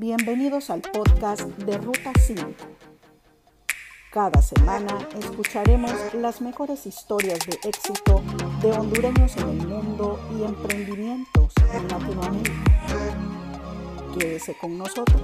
Bienvenidos al podcast de Ruta 5. Cada semana escucharemos las mejores historias de éxito de hondureños en el mundo y emprendimientos en Latinoamérica. Quédese con nosotros.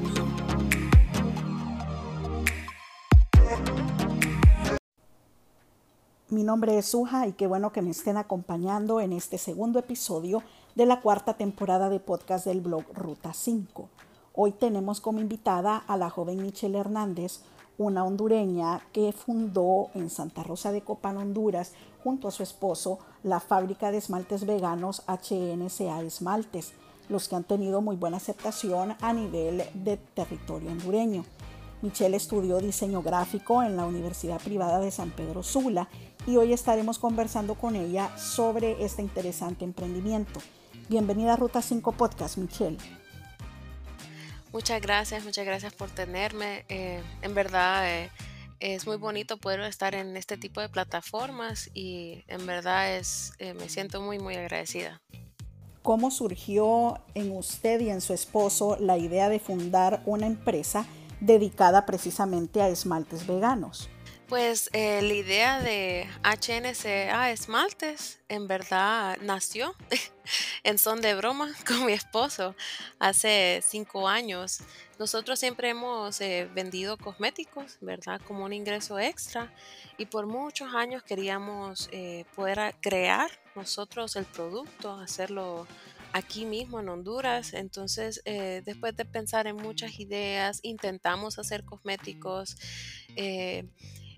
Mi nombre es Suja y qué bueno que me estén acompañando en este segundo episodio de la cuarta temporada de podcast del blog Ruta 5. Hoy tenemos como invitada a la joven Michelle Hernández, una hondureña que fundó en Santa Rosa de Copán, Honduras, junto a su esposo, la fábrica de esmaltes veganos HNCA Esmaltes, los que han tenido muy buena aceptación a nivel de territorio hondureño. Michelle estudió diseño gráfico en la Universidad Privada de San Pedro Sula y hoy estaremos conversando con ella sobre este interesante emprendimiento. Bienvenida a Ruta 5 Podcast, Michelle. Muchas gracias, muchas gracias por tenerme. Eh, en verdad eh, es muy bonito poder estar en este tipo de plataformas y en verdad es, eh, me siento muy, muy agradecida. ¿Cómo surgió en usted y en su esposo la idea de fundar una empresa dedicada precisamente a esmaltes veganos? Pues la idea de HNCA Esmaltes en verdad nació en son de broma con mi esposo hace cinco años. Nosotros siempre hemos eh, vendido cosméticos, ¿verdad? Como un ingreso extra y por muchos años queríamos eh, poder crear nosotros el producto, hacerlo aquí mismo en Honduras. Entonces, eh, después de pensar en muchas ideas, intentamos hacer cosméticos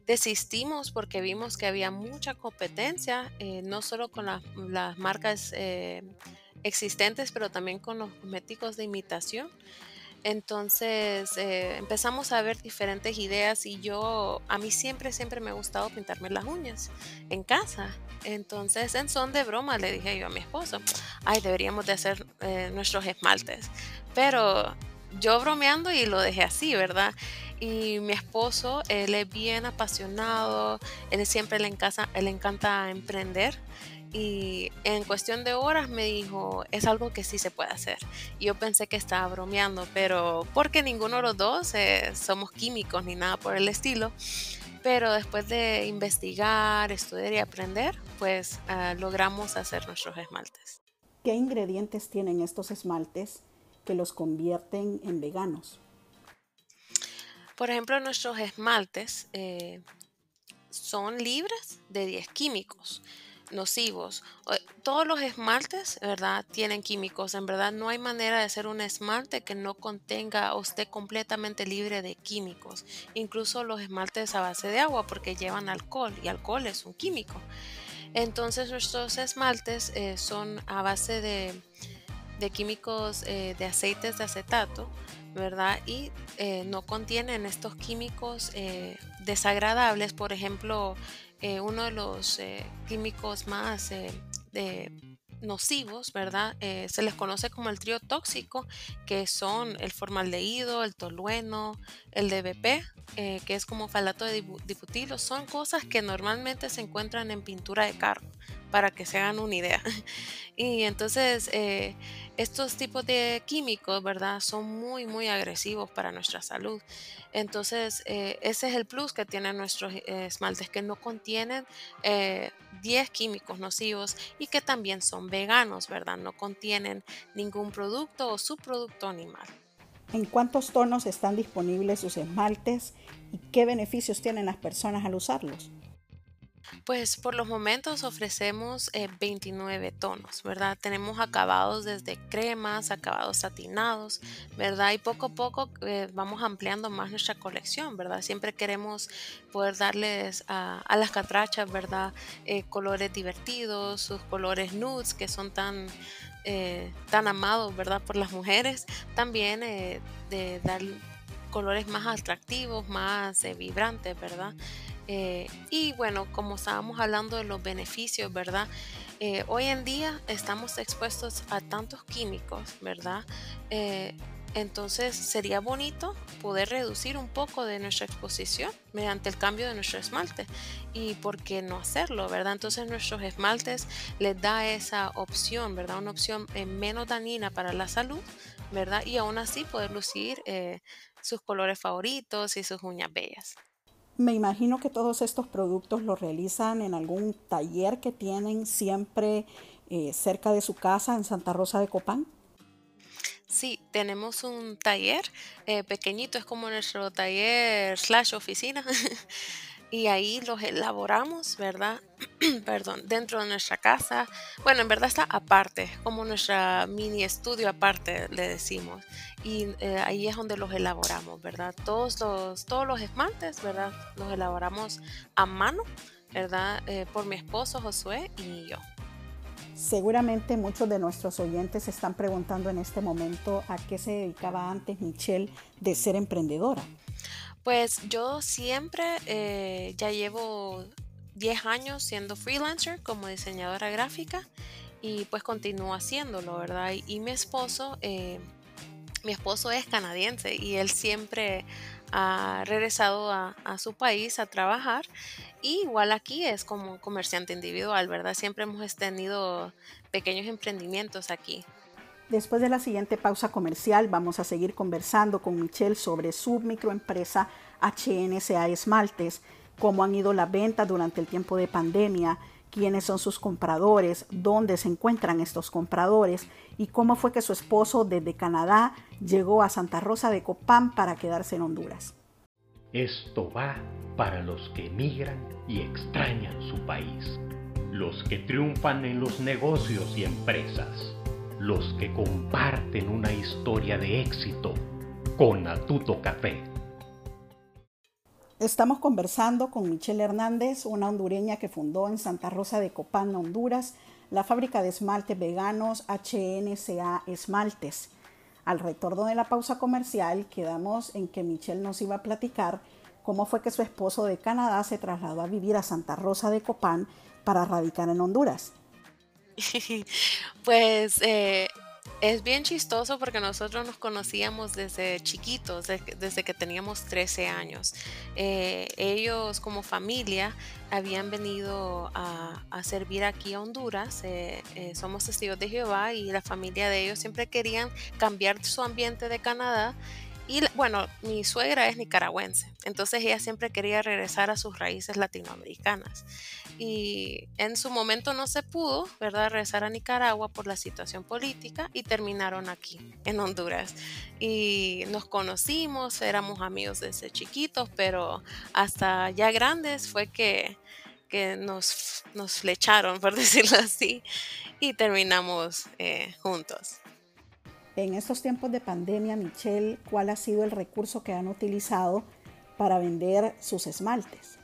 desistimos porque vimos que había mucha competencia, eh, no solo con las marcas eh, existentes, pero también con los cosméticos de imitación. Entonces eh, empezamos a ver diferentes ideas y yo, a mí siempre, siempre me ha gustado pintarme las uñas en casa. Entonces en son de broma le dije yo a mi esposo, ay, deberíamos de hacer nuestros esmaltes. Pero yo bromeando y lo dejé así, ¿verdad? Y mi esposo, él es bien apasionado, él siempre le, encanta, le encanta emprender. Y en cuestión de horas me dijo, es algo que sí se puede hacer. Y yo pensé que estaba bromeando, pero porque ninguno de los dos eh, somos químicos ni nada por el estilo. Pero después de investigar, estudiar y aprender, pues ah, logramos hacer nuestros esmaltes. ¿Qué ingredientes tienen estos esmaltes que los convierten en veganos? Por ejemplo, nuestros esmaltes eh, son libres de 10 químicos nocivos. Todos los esmaltes, ¿verdad? Tienen químicos. En verdad no hay manera de hacer un esmalte que no contenga o esté completamente libre de químicos. Incluso los esmaltes a base de agua porque llevan alcohol y alcohol es un químico. Entonces nuestros esmaltes eh, son a base de, químicos eh, de aceites de acetato ¿verdad? Y eh, no contienen estos químicos eh, desagradables, por ejemplo, eh, uno de los químicos más nocivos, ¿verdad? se les conoce como el trío tóxico, que son el formaldehído, el tolueno, el DBP, que es como falato de dibutilo. Son cosas que normalmente se encuentran en pintura de carro, para que se hagan una idea. y entonces estos tipos de químicos, ¿verdad? Son muy, muy agresivos para nuestra salud. Entonces, eh, ese es el plus que tienen nuestros eh, esmaltes, que no contienen 10 eh, químicos nocivos y que también son veganos, ¿verdad? No contienen ningún producto o subproducto animal. ¿En cuántos tonos están disponibles sus esmaltes y qué beneficios tienen las personas al usarlos? Pues por los momentos ofrecemos 29 eh, tonos, ¿verdad? Tenemos acabados desde cremas, acabados satinados, ¿verdad? Y poco a poco eh, vamos ampliando más nuestra colección, ¿verdad? Siempre queremos poder darles a, las catrachas, ¿verdad? Eh, colores divertidos, sus colores nudes que son tan, tan amados, ¿verdad? Por las mujeres. También de dar colores más atractivos, más vibrantes, ¿verdad? Eh, y bueno, como estábamos hablando de los beneficios, ¿verdad? Eh, hoy en día estamos expuestos a tantos químicos, ¿verdad? Eh, entonces sería bonito poder reducir un poco de nuestra exposición mediante el cambio de nuestro esmalte. ¿Y por qué no hacerlo, verdad? Entonces nuestros esmaltes les da esa opción, ¿verdad? Una opción menos dañina para la salud, ¿verdad? Y aún así poder lucir sus colores favoritos y sus uñas bellas. Me imagino que todos estos productos los realizan en algún taller que tienen siempre eh, cerca de su casa en Santa Rosa de Copán. Sí, tenemos un taller eh, pequeñito, es como nuestro taller slash oficina. y ahí los elaboramos, ¿verdad? Perdón, dentro de nuestra casa. Bueno, en verdad está aparte, como nuestra mini estudio aparte, le decimos. Y eh, ahí es donde los elaboramos, ¿verdad? Todos los, todos los esmaltes, ¿verdad? Los elaboramos a mano, ¿verdad? Eh, por mi esposo Josué y yo. Seguramente muchos de nuestros oyentes están preguntando en este momento a qué se dedicaba antes Michelle de ser emprendedora. Pues yo siempre eh, ya llevo 10 años siendo freelancer como diseñadora gráfica y pues continúo haciéndolo, ¿verdad? Y, mi esposo, eh, mi esposo es canadiense y él siempre ha regresado a, a, su país a trabajar. Y igual aquí es como comerciante individual, ¿verdad? Siempre hemos tenido pequeños emprendimientos aquí. Después de la siguiente pausa comercial vamos a seguir conversando con Michelle sobre su microempresa HNSA Esmaltes, cómo han ido las ventas durante el tiempo de pandemia, quiénes son sus compradores, dónde se encuentran estos compradores y cómo fue que su esposo desde Canadá llegó a Santa Rosa de Copán para quedarse en Honduras. Esto va para los que emigran y extrañan su país, los que triunfan en los negocios y empresas los que comparten una historia de éxito con Atuto Café. Estamos conversando con Michelle Hernández, una hondureña que fundó en Santa Rosa de Copán, Honduras, la fábrica de esmaltes veganos HNCA Esmaltes. Al retorno de la pausa comercial, quedamos en que Michelle nos iba a platicar cómo fue que su esposo de Canadá se trasladó a vivir a Santa Rosa de Copán para radicar en Honduras. pues eh, es bien chistoso porque nosotros nos conocíamos desde chiquitos, desde que teníamos 13 años. Eh, ellos como familia habían venido a, servir aquí a Honduras. Eh, somos testigos de Jehová y la familia de ellos siempre querían cambiar su ambiente de Canadá y bueno, mi suegra es nicaragüense, entonces ella siempre quería regresar a sus raíces latinoamericanas. Y en su momento no se pudo, ¿verdad?, regresar a Nicaragua por la situación política y terminaron aquí, en Honduras. Y nos conocimos, éramos amigos desde chiquitos, pero hasta ya grandes fue que, que nos, nos flecharon, por decirlo así, y terminamos eh, juntos. En estos tiempos de pandemia, Michelle, ¿cuál ha sido el recurso que han utilizado para vender sus esmaltes?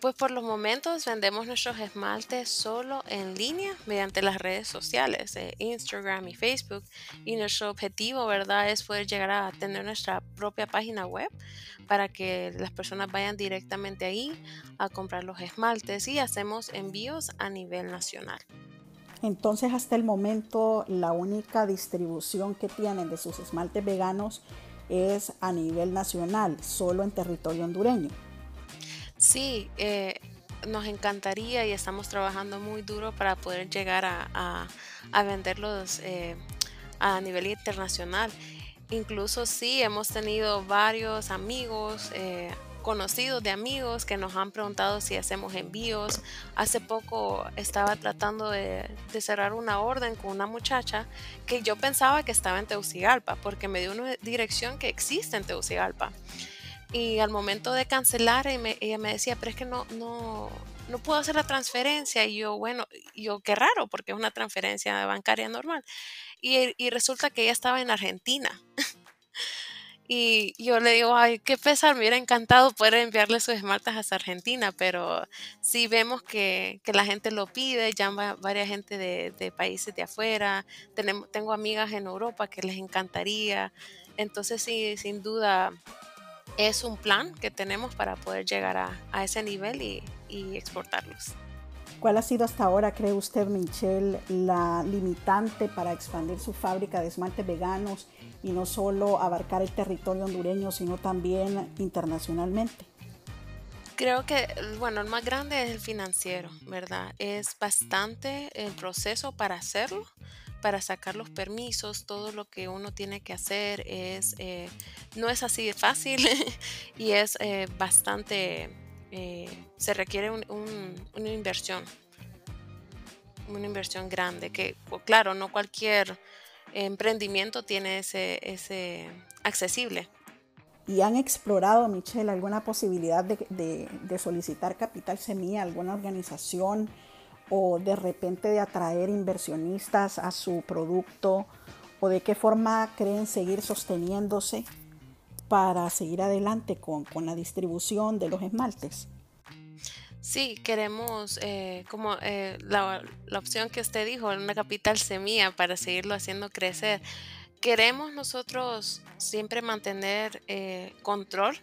Pues por los momentos vendemos nuestros esmaltes solo en línea mediante las redes sociales, eh, Instagram y Facebook. Y nuestro objetivo, ¿verdad?, es poder llegar a tener nuestra propia página web para que las personas vayan directamente ahí a comprar los esmaltes y hacemos envíos a nivel nacional. Entonces hasta el momento la única distribución que tienen de sus esmaltes veganos es a nivel nacional, solo en territorio hondureño. Sí, eh, nos encantaría y estamos trabajando muy duro para poder llegar a, venderlos eh, a nivel internacional. Incluso sí, hemos tenido varios amigos, eh, conocidos de amigos que nos han preguntado si hacemos envíos. Hace poco estaba tratando de, cerrar una orden con una muchacha que yo pensaba que estaba en Teucigalpa porque me dio una dirección que existe en Teucigalpa. Y al momento de cancelar, ella me, decía, pero es que no, no, no puedo hacer la transferencia. Y yo, bueno, yo qué raro, porque es una transferencia bancaria normal. Y, y resulta que ella estaba en Argentina. Y yo le digo, ay, qué pesar, me hubiera encantado poder enviarle sus esmaltes hasta Argentina, pero sí vemos que, la gente lo pide, llama varias gente de, países de afuera, Tenemos, tengo amigas en Europa que les encantaría, entonces sí, sin duda es un plan que tenemos para poder llegar a, ese nivel y, y exportarlos. ¿Cuál ha sido hasta ahora, cree usted, Michelle, la limitante para expandir su fábrica de esmaltes veganos y no solo abarcar el territorio hondureño, sino también internacionalmente? Creo que, bueno, el más grande es el financiero, ¿verdad? Es bastante el proceso para hacerlo, para sacar los permisos, todo lo que uno tiene que hacer es, eh, no es así de fácil y es eh, bastante, eh, se requiere una inversión, una inversión grande, que claro, no cualquier emprendimiento tiene ese, ese accesible. ¿Y han explorado, Michelle, alguna posibilidad de, de solicitar capital semilla a alguna organización? o de repente de atraer inversionistas a su producto o de qué forma creen seguir sosteniéndose para seguir adelante con, la distribución de los esmaltes. Sí, queremos, eh, como eh, la, opción que usted dijo, una capital semilla para seguirlo haciendo crecer. Queremos nosotros siempre mantener eh, control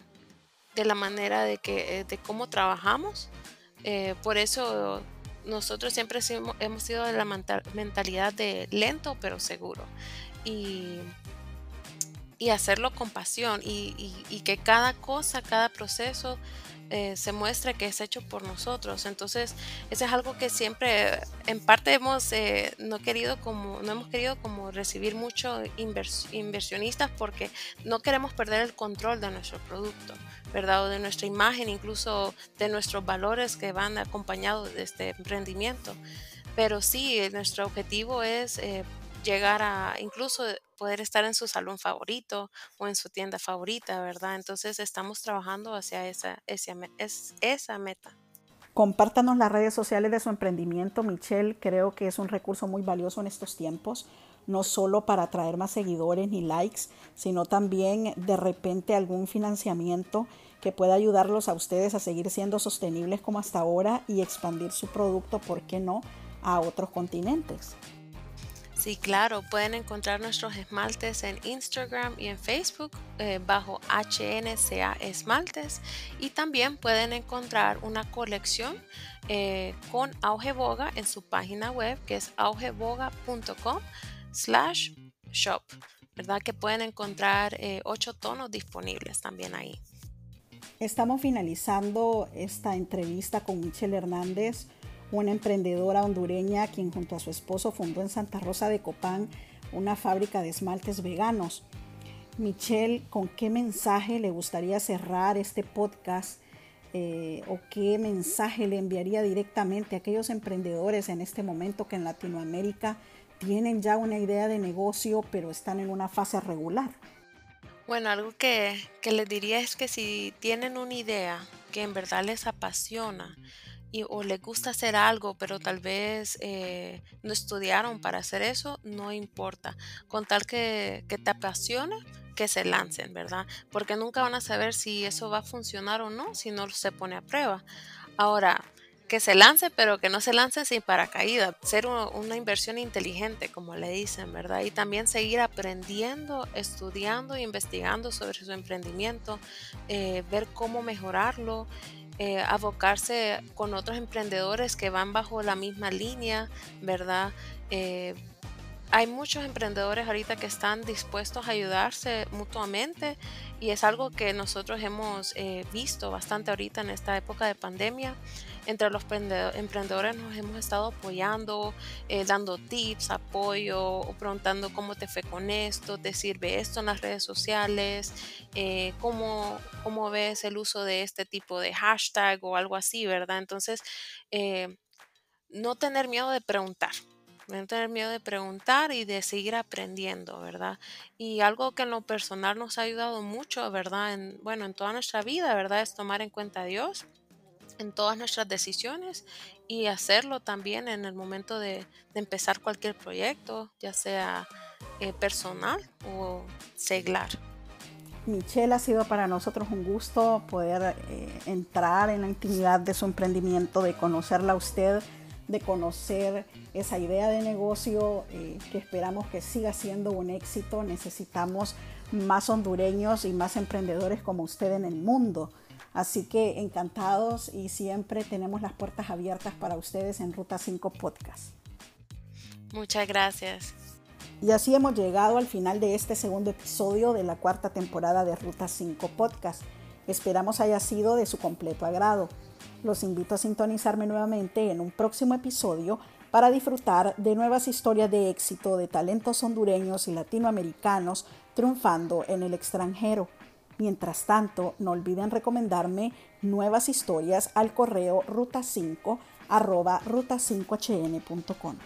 de la manera de, que, de cómo trabajamos. por eso nosotros siempre hemos sido de la mentalidad de lento pero seguro. Y, hacerlo con pasión y, que cada cosa, cada proceso eh, se muestre que es hecho por nosotros. Entonces, eso es algo que siempre, en parte hemos eh, no querido como, no hemos querido como recibir mucho inversionistas porque no queremos perder el control de nuestro producto. ¿verdad? O de nuestra imagen, incluso de nuestros valores que van acompañados de este emprendimiento. Pero sí, nuestro objetivo es eh, llegar a incluso poder estar en su salón favorito o en su tienda favorita, ¿verdad? Entonces estamos trabajando hacia esa, esa, esa meta. Compártanos las redes sociales de su emprendimiento, Michelle. Creo que es un recurso muy valioso en estos tiempos, no solo para atraer más seguidores ni likes, sino también de repente algún financiamiento que pueda ayudarlos a ustedes a seguir siendo sostenibles como hasta ahora y expandir su producto, ¿por qué no?, a otros continentes. Sí, claro, pueden encontrar nuestros esmaltes en Instagram y en Facebook eh, bajo HNCA Esmaltes y también pueden encontrar una colección eh, con Auge Boga en su página web que es augeboga.com slash shop, ¿verdad? Que pueden encontrar eh, ocho tonos disponibles también ahí. Estamos finalizando esta entrevista con Michelle Hernández una emprendedora hondureña quien junto a su esposo fundó en Santa Rosa de Copán una fábrica de esmaltes veganos. Michelle, ¿con qué mensaje le gustaría cerrar este podcast eh, o qué mensaje le enviaría directamente a aquellos emprendedores en este momento que en Latinoamérica tienen ya una idea de negocio pero están en una fase regular? Bueno, algo que, que les diría es que si tienen una idea que en verdad les apasiona, o les gusta hacer algo, pero tal vez eh, no estudiaron para hacer eso, no importa. Con tal que, que te apasione, que se lancen, ¿verdad? Porque nunca van a saber si eso va a funcionar o no si no se pone a prueba. Ahora, que se lance, pero que no se lance sin paracaídas. Ser una inversión inteligente, como le dicen, ¿verdad? Y también seguir aprendiendo, estudiando investigando sobre su emprendimiento, eh, ver cómo mejorarlo eh, abocarse con otros emprendedores que van bajo la misma línea, ¿verdad? Eh, hay muchos emprendedores ahorita que están dispuestos a ayudarse mutuamente y es algo que nosotros hemos eh, visto bastante ahorita en esta época de pandemia entre los emprendedores nos hemos estado apoyando, eh, dando tips, apoyo, preguntando cómo te fue con esto, te sirve esto en las redes sociales, eh, cómo, cómo, ves el uso de este tipo de hashtag o algo así, ¿verdad? Entonces, eh, no tener miedo de preguntar. No tener miedo de preguntar y de seguir aprendiendo, ¿verdad? Y algo que en lo personal nos ha ayudado mucho, ¿verdad? En, bueno, en toda nuestra vida, ¿verdad? Es tomar en cuenta a Dios en todas nuestras decisiones y hacerlo también en el momento de, empezar cualquier proyecto, ya sea eh, personal o seglar. Michelle, ha sido para nosotros un gusto poder eh, entrar en la intimidad de su emprendimiento, de conocerla a usted, de conocer esa idea de negocio eh, que esperamos que siga siendo un éxito. Necesitamos más hondureños y más emprendedores como usted en el mundo. Así que encantados y siempre tenemos las puertas abiertas para ustedes en Ruta 5 Podcast. Muchas gracias. Y así hemos llegado al final de este segundo episodio de la cuarta temporada de Ruta 5 Podcast. Esperamos haya sido de su completo agrado. Los invito a sintonizarme nuevamente en un próximo episodio para disfrutar de nuevas historias de éxito de talentos hondureños y latinoamericanos triunfando en el extranjero. Mientras tanto, no olviden recomendarme nuevas historias al correo ruta5 ruta5hn.com.